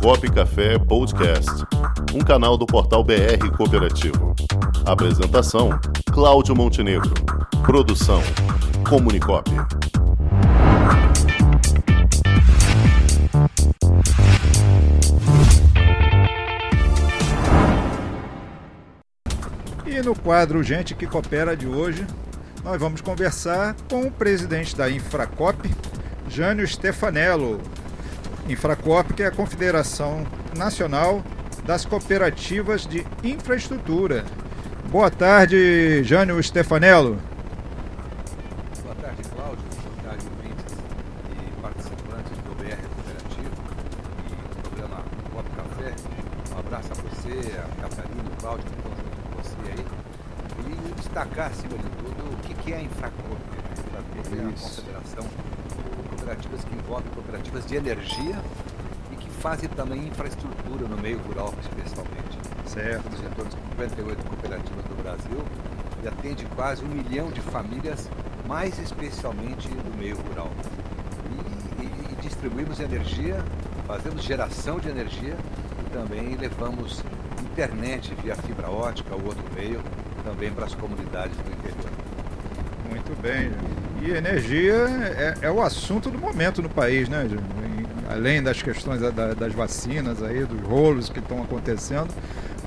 Comunicop Café Podcast, um canal do portal BR Cooperativo. Apresentação: Cláudio Montenegro. Produção: Comunicop. E no quadro Gente que Coopera de hoje, nós vamos conversar com o presidente da Infracop, Jânio Stefanello. Infracop, que é a Confederação Nacional das Cooperativas de Infraestrutura. Boa tarde, Jânio Stefanello. Boa tarde, Cláudio. Boa tarde, ouvintes e participantes do BR Cooperativo e do programa Copo Café. Um abraço a você, a Catarina, o Cláudio, que estão junto com você aí. E destacar, acima de tudo, o que é a Infracop. A Infracop é a confederação de cooperativas que envolve cooperativas de energia e que fazem também infraestrutura no meio rural, especialmente. Certo. Torno de 58 cooperativas do Brasil e atende quase um milhão de famílias, mais especialmente no meio rural. E, e- e distribuímos energia, fazemos geração de energia e também levamos internet via fibra ótica ou outro meio também para as comunidades do interior. Muito bem. E energia é, é o assunto do momento no país, né? Além das questões da- da- das vacinas aí, dos rolos que estão acontecendo,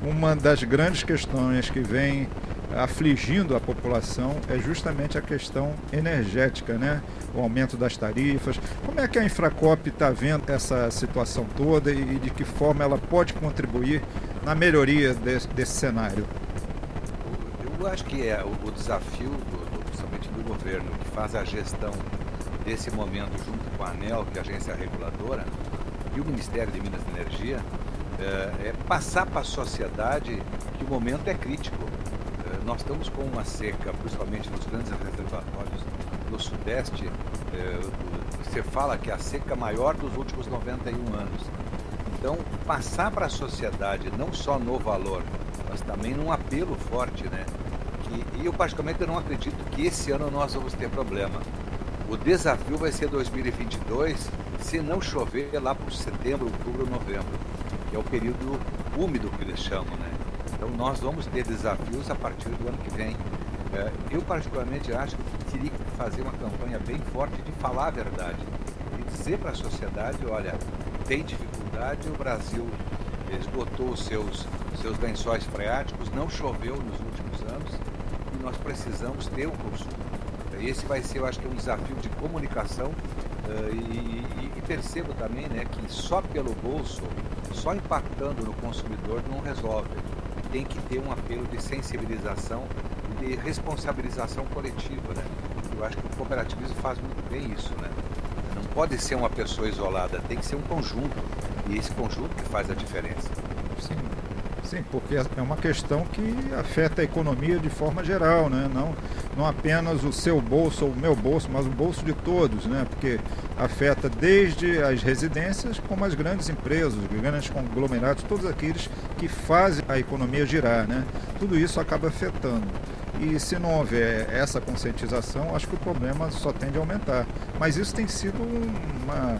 uma das grandes questões que vem afligindo a população é justamente a questão energética, né? O aumento das tarifas. Como é que a Infracop está vendo essa situação toda e de que forma ela pode contribuir na melhoria desse, desse cenário? Eu acho que é o, desafio, do- governo, que faz a gestão desse momento junto com a ANEL, que é a agência reguladora, e o Ministério de Minas e Energia, é, é passar para a sociedade que o momento é crítico. É, nós estamos com uma seca, principalmente nos grandes reservatórios no Sudeste. o- você fala que é a seca maior dos últimos 91 anos. Então, passar para a sociedade, não só no valor, mas também num apelo forte, né? Que, e eu, particularmente, não acredito que esse ano nós vamos ter problema. O desafio vai ser 2022, se não chover lá por setembro, outubro, novembro, que é o período úmido que eles chamam, né? Então, nós vamos ter desafios a partir do ano que vem. É, eu, particularmente, acho que teria que fazer uma campanha bem forte de falar a verdade e dizer para a sociedade, olha, tem dificuldade, o Brasil esgotou os seus, seus lençóis freáticos, não choveu nos últimos anos e nós precisamos ter um consumo. Esse vai ser, eu acho que, um desafio de comunicação eh, e, e- e percebo também né, que só pelo bolso, só impactando no consumidor não resolve. Tem que ter um apelo de sensibilização e de responsabilização coletiva. Né? Eu acho que o cooperativismo faz muito bem isso. Né? Não pode ser uma pessoa isolada, tem que ser um conjunto. E esse conjunto que faz a diferença. Sim, sim, porque é uma questão que afeta a economia de forma geral, né? não, não apenas o seu bolso ou o meu bolso, mas o bolso de todos, né? porque afeta desde as residências como as grandes empresas, os grandes conglomerados, todos aqueles que fazem a economia girar. Né? Tudo isso acaba afetando. E se não houver essa conscientização, acho que o problema só tende a aumentar. Mas isso tem sido uma,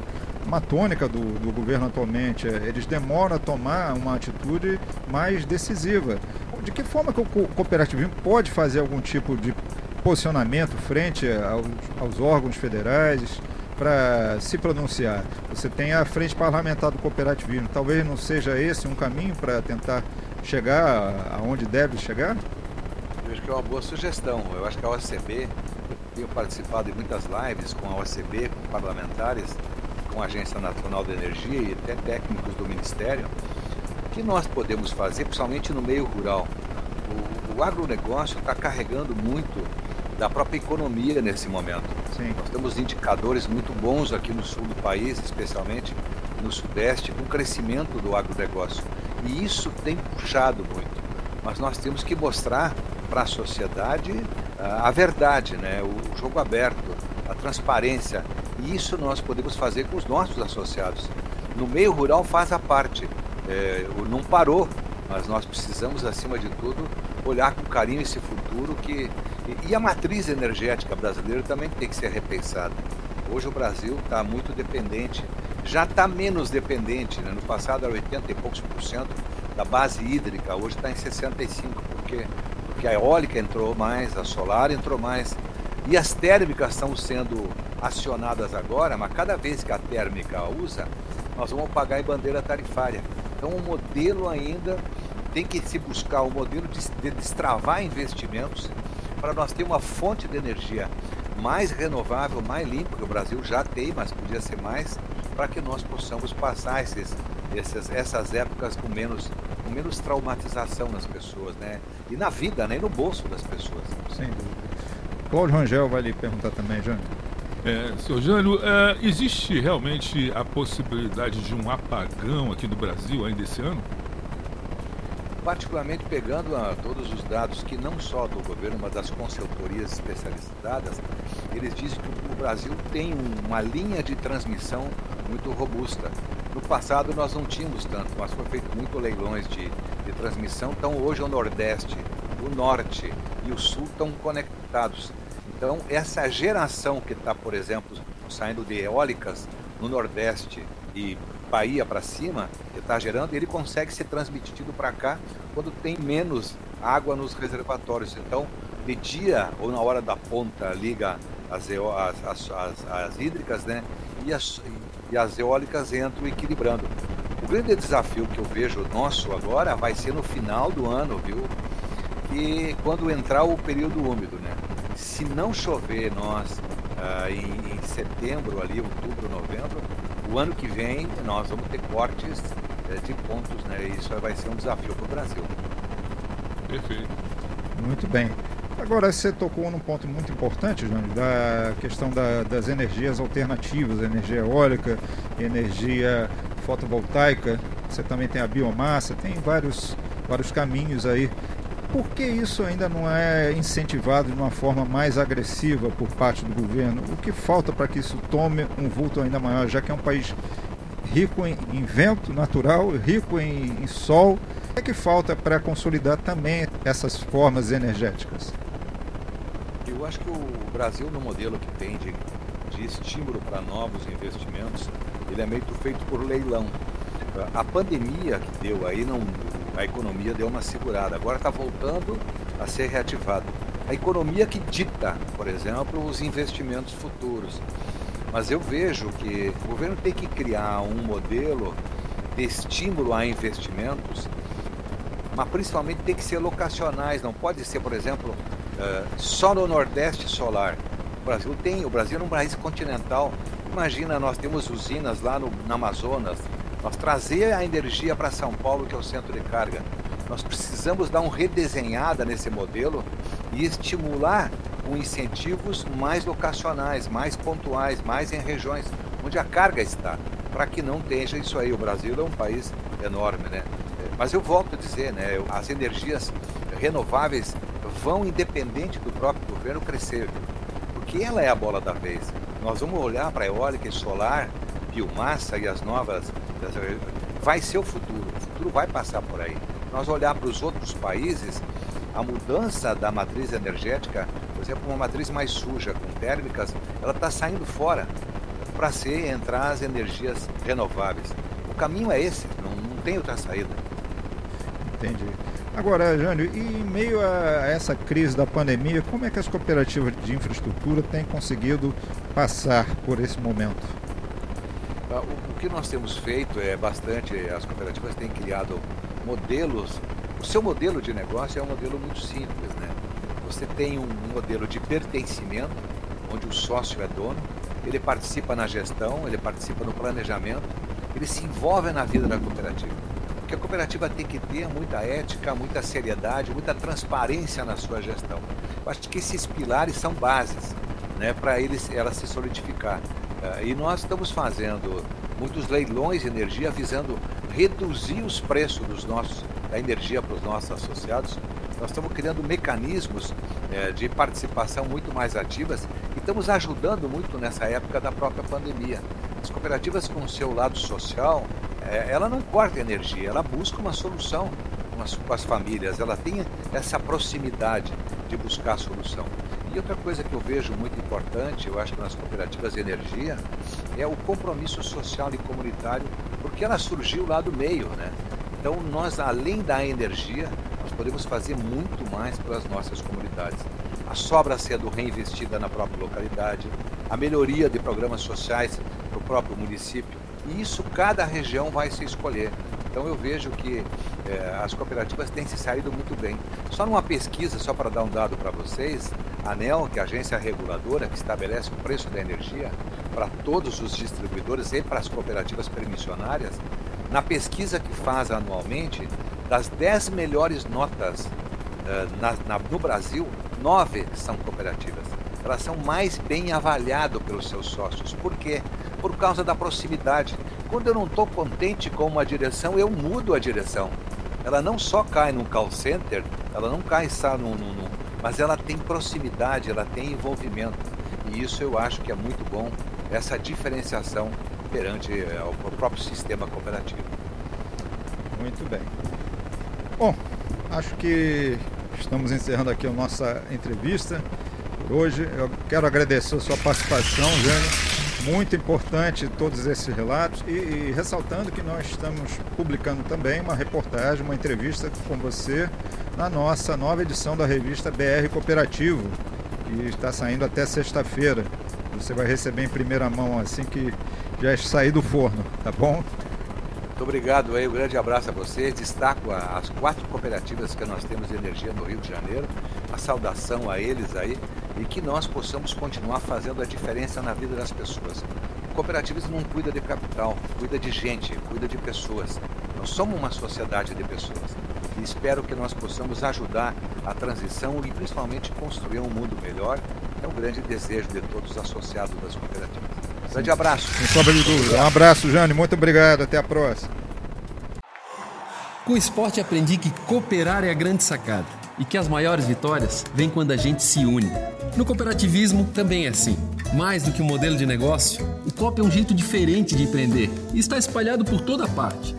uma tônica do, do governo atualmente. É, Eles demoram a tomar uma atitude mais decisiva. De que forma que o co- cooperativismo pode fazer algum tipo de posicionamento frente aos, aos órgãos federais para se pronunciar? Você tem a frente parlamentar do cooperativismo. Talvez não seja esse um caminho para tentar chegar aonde deve chegar? Eu acho que é uma boa sugestão. Eu acho que a OCB, tenho participado de muitas lives com a OCB, com parlamentares, com a Agência Nacional de Energia e até técnicos do Ministério, o que nós podemos fazer, principalmente no meio rural. O, o agronegócio está carregando muito da própria economia nesse momento. Sim. Nós temos indicadores muito bons aqui no sul do país, especialmente no sudeste, com o crescimento do agronegócio. E isso tem puxado muito. Mas nós temos que mostrar para a sociedade ah, a verdade, né? o jogo aberto, a transparência. E isso nós podemos fazer com os nossos associados. No meio rural faz a parte. É, não parou, mas nós precisamos, acima de tudo, olhar com carinho esse futuro que. E a matriz energética brasileira também tem que ser repensada. Hoje o Brasil está muito dependente já está menos dependente. Né? No passado era 80 e poucos por cento da base hídrica, hoje está em 65, porque, porque a eólica entrou mais, a solar entrou mais. E as térmicas estão sendo acionadas agora, mas cada vez que a térmica usa, nós vamos pagar em bandeira tarifária. Então o modelo ainda tem que se buscar um modelo de, de destravar investimentos para nós ter uma fonte de energia mais renovável, mais limpa, que o Brasil já tem, mas podia ser mais, para que nós possamos passar esses, esses, essas épocas com menos, com menos traumatização nas pessoas, né? E na vida, né? E no bolso das pessoas. Sem dúvida. Cláudio Rangel vai lhe perguntar também, Jânio. É, Jânio, é, existe realmente a possibilidade de um apagão aqui no Brasil ainda esse ano? particularmente pegando a, todos os dados que não só do governo, mas das consultorias especializadas, eles dizem que o Brasil tem uma linha de transmissão muito robusta. No passado nós não tínhamos tanto, mas foi feito muito leilões de, de transmissão. Então hoje o Nordeste, o Norte e o Sul estão conectados. Então essa geração que está, por exemplo, saindo de eólicas no Nordeste e Bahia para cima, que está gerando, ele consegue ser transmitido para cá quando tem menos água nos reservatórios. Então, de dia ou na hora da ponta, liga as, as, as, as hídricas, né? E as, e as eólicas entram equilibrando. O grande desafio que eu vejo nosso agora vai ser no final do ano, viu? E quando entrar o período úmido, né? Se não chover nós ah, em, em setembro, ali, outubro, novembro, o ano que vem nós vamos ter cortes é, de pontos, né? E isso vai ser um desafio para o Brasil. Perfeito. Muito bem. Agora você tocou num ponto muito importante, Jânio, da questão da, das energias alternativas, energia eólica, energia fotovoltaica. Você também tem a biomassa, tem vários, vários caminhos aí por que isso ainda não é incentivado de uma forma mais agressiva por parte do governo? O que falta para que isso tome um vulto ainda maior, já que é um país rico em, em vento natural, rico em, em sol? O que, é que falta para consolidar também essas formas energéticas? Eu acho que o Brasil, no modelo que tem de, de estímulo para novos investimentos, ele é meio feito por leilão. A pandemia que deu aí não a economia deu uma segurada. Agora está voltando a ser reativada. A economia que dita, por exemplo, os investimentos futuros. Mas eu vejo que o governo tem que criar um modelo de estímulo a investimentos, mas principalmente tem que ser locacionais. Não pode ser, por exemplo, uh, só no Nordeste solar. O Brasil tem, o Brasil é um país continental. Imagina, nós temos usinas lá no, no Amazonas, nós trazer a energia para São Paulo, que é o centro de carga. Nós precisamos dar uma redesenhada nesse modelo e estimular com incentivos mais locacionais, mais pontuais, mais em regiões onde a carga está, para que não tenha isso aí. O Brasil é um país enorme, né? Mas eu volto a dizer, né? As energias renováveis vão, independente do próprio governo, crescer, porque ela é a bola da vez. Nós vamos olhar para a eólica e solar, biomassa e as novas vai ser o futuro. O futuro vai passar por aí. Nós olhar para os outros países, a mudança da matriz energética, por exemplo, uma matriz mais suja, com térmicas, ela está saindo fora para ser entrar as energias renováveis. O caminho é esse, não, não tem outra saída. Entendi. Agora, Jânio, e em meio a essa crise da pandemia, como é que as cooperativas de infraestrutura têm conseguido passar por esse momento? Ah, o, que nós temos feito é bastante, as cooperativas têm criado modelos. O seu modelo de negócio é um modelo muito simples, né? Você tem um modelo de pertencimento, onde o sócio é dono, ele participa na gestão, ele participa no planejamento, ele se envolve na vida da cooperativa. Porque a cooperativa tem que ter muita ética, muita seriedade, muita transparência na sua gestão. Eu acho que esses pilares são bases né, para ela se solidificar. É, e nós estamos fazendo muitos leilões de energia visando reduzir os preços dos nossos, da energia para os nossos associados. Nós estamos criando mecanismos é, de participação muito mais ativas e estamos ajudando muito nessa época da própria pandemia. As cooperativas com o seu lado social, é, ela não corta energia, ela busca uma solução com as, com as famílias, ela tem essa proximidade de buscar a solução. Outra coisa que eu vejo muito importante, eu acho nas cooperativas de energia, é o compromisso social e comunitário, porque ela surgiu lá do meio, né? Então nós, além da energia, nós podemos fazer muito mais pelas nossas comunidades. A sobra sendo reinvestida na própria localidade, a melhoria de programas sociais para o próprio município. E isso cada região vai se escolher. Então eu vejo que é, as cooperativas têm se saído muito bem. Só numa pesquisa, só para dar um dado para vocês, ANEL, que é a agência reguladora que estabelece o preço da energia para todos os distribuidores e para as cooperativas permissionárias, na pesquisa que faz anualmente, das 10 melhores notas uh, na, na, no Brasil, nove são cooperativas. Elas são mais bem avaliadas pelos seus sócios. Por quê? Por causa da proximidade. Quando eu não estou contente com uma direção, eu mudo a direção. Ela não só cai num call center, ela não cai só num, num, mas ela tem proximidade, ela tem envolvimento. E isso eu acho que é muito bom, essa diferenciação perante eh, o próprio sistema cooperativo. Muito bem. Bom, acho que estamos encerrando aqui a nossa entrevista. Hoje eu quero agradecer a sua participação, Jânio. Muito importante todos esses relatos e, e, ressaltando que nós estamos publicando também uma reportagem, uma entrevista com você na nossa nova edição da revista BR Cooperativo, que está saindo até sexta-feira. Você vai receber em primeira mão assim que já sair do forno, tá bom? Muito obrigado aí, um grande abraço a vocês. Destaco as quatro cooperativas que nós temos de energia no Rio de Janeiro. A saudação a eles aí e que nós possamos continuar fazendo a diferença na vida das pessoas. O cooperativismo não cuida de capital, cuida de gente, cuida de pessoas. Nós somos uma sociedade de pessoas e espero que nós possamos ajudar a transição e principalmente construir um mundo melhor. É um grande desejo de todos os associados das cooperativas. Um grande abraço. Sem sombra de dúvida. Um abraço, Jane. Muito obrigado. Até a próxima. Com o esporte aprendi que cooperar é a grande sacada e que as maiores vitórias vêm quando a gente se une. No cooperativismo também é assim. Mais do que um modelo de negócio, o COP é um jeito diferente de empreender e está espalhado por toda parte